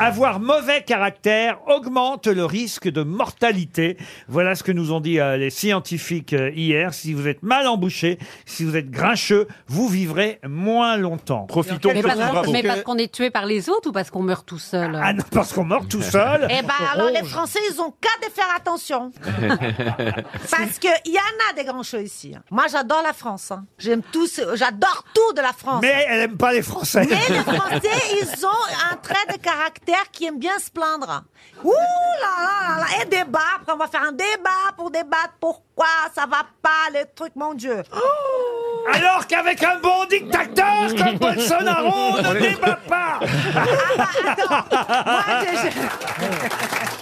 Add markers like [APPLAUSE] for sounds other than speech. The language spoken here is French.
Avoir mauvais caractère augmente le risque de mortalité. Voilà ce que nous ont dit euh, les scientifiques euh, hier. Si vous êtes mal embouché, si vous êtes grincheux, vous vivrez moins longtemps. Profitons Mais parce, mais parce qu'on est tué par les autres ou parce qu'on meurt tout seul Ah non, parce qu'on meurt tout seul. Eh ben alors les Français, ils ont qu'à de faire attention. [LAUGHS] Parce qu'il y en a des grands-cheux ici. hein. Moi, j'adore la France. hein. J'aime tout, ce- j'adore tout de la France. Mais elle aime pas les Français. Mais les [LAUGHS] Français, ils ont un trait de caractère qui aime bien se plaindre. Ouh là là là là, et débat. Après, on va faire un débat pour débattre pourquoi ça va pas, les trucs, mon Dieu. [GASPS] Alors qu'avec un bon dictateur comme Bolsonaro, on ne [LAUGHS] débat pas. Moi, j'ai- j'ai- [LAUGHS]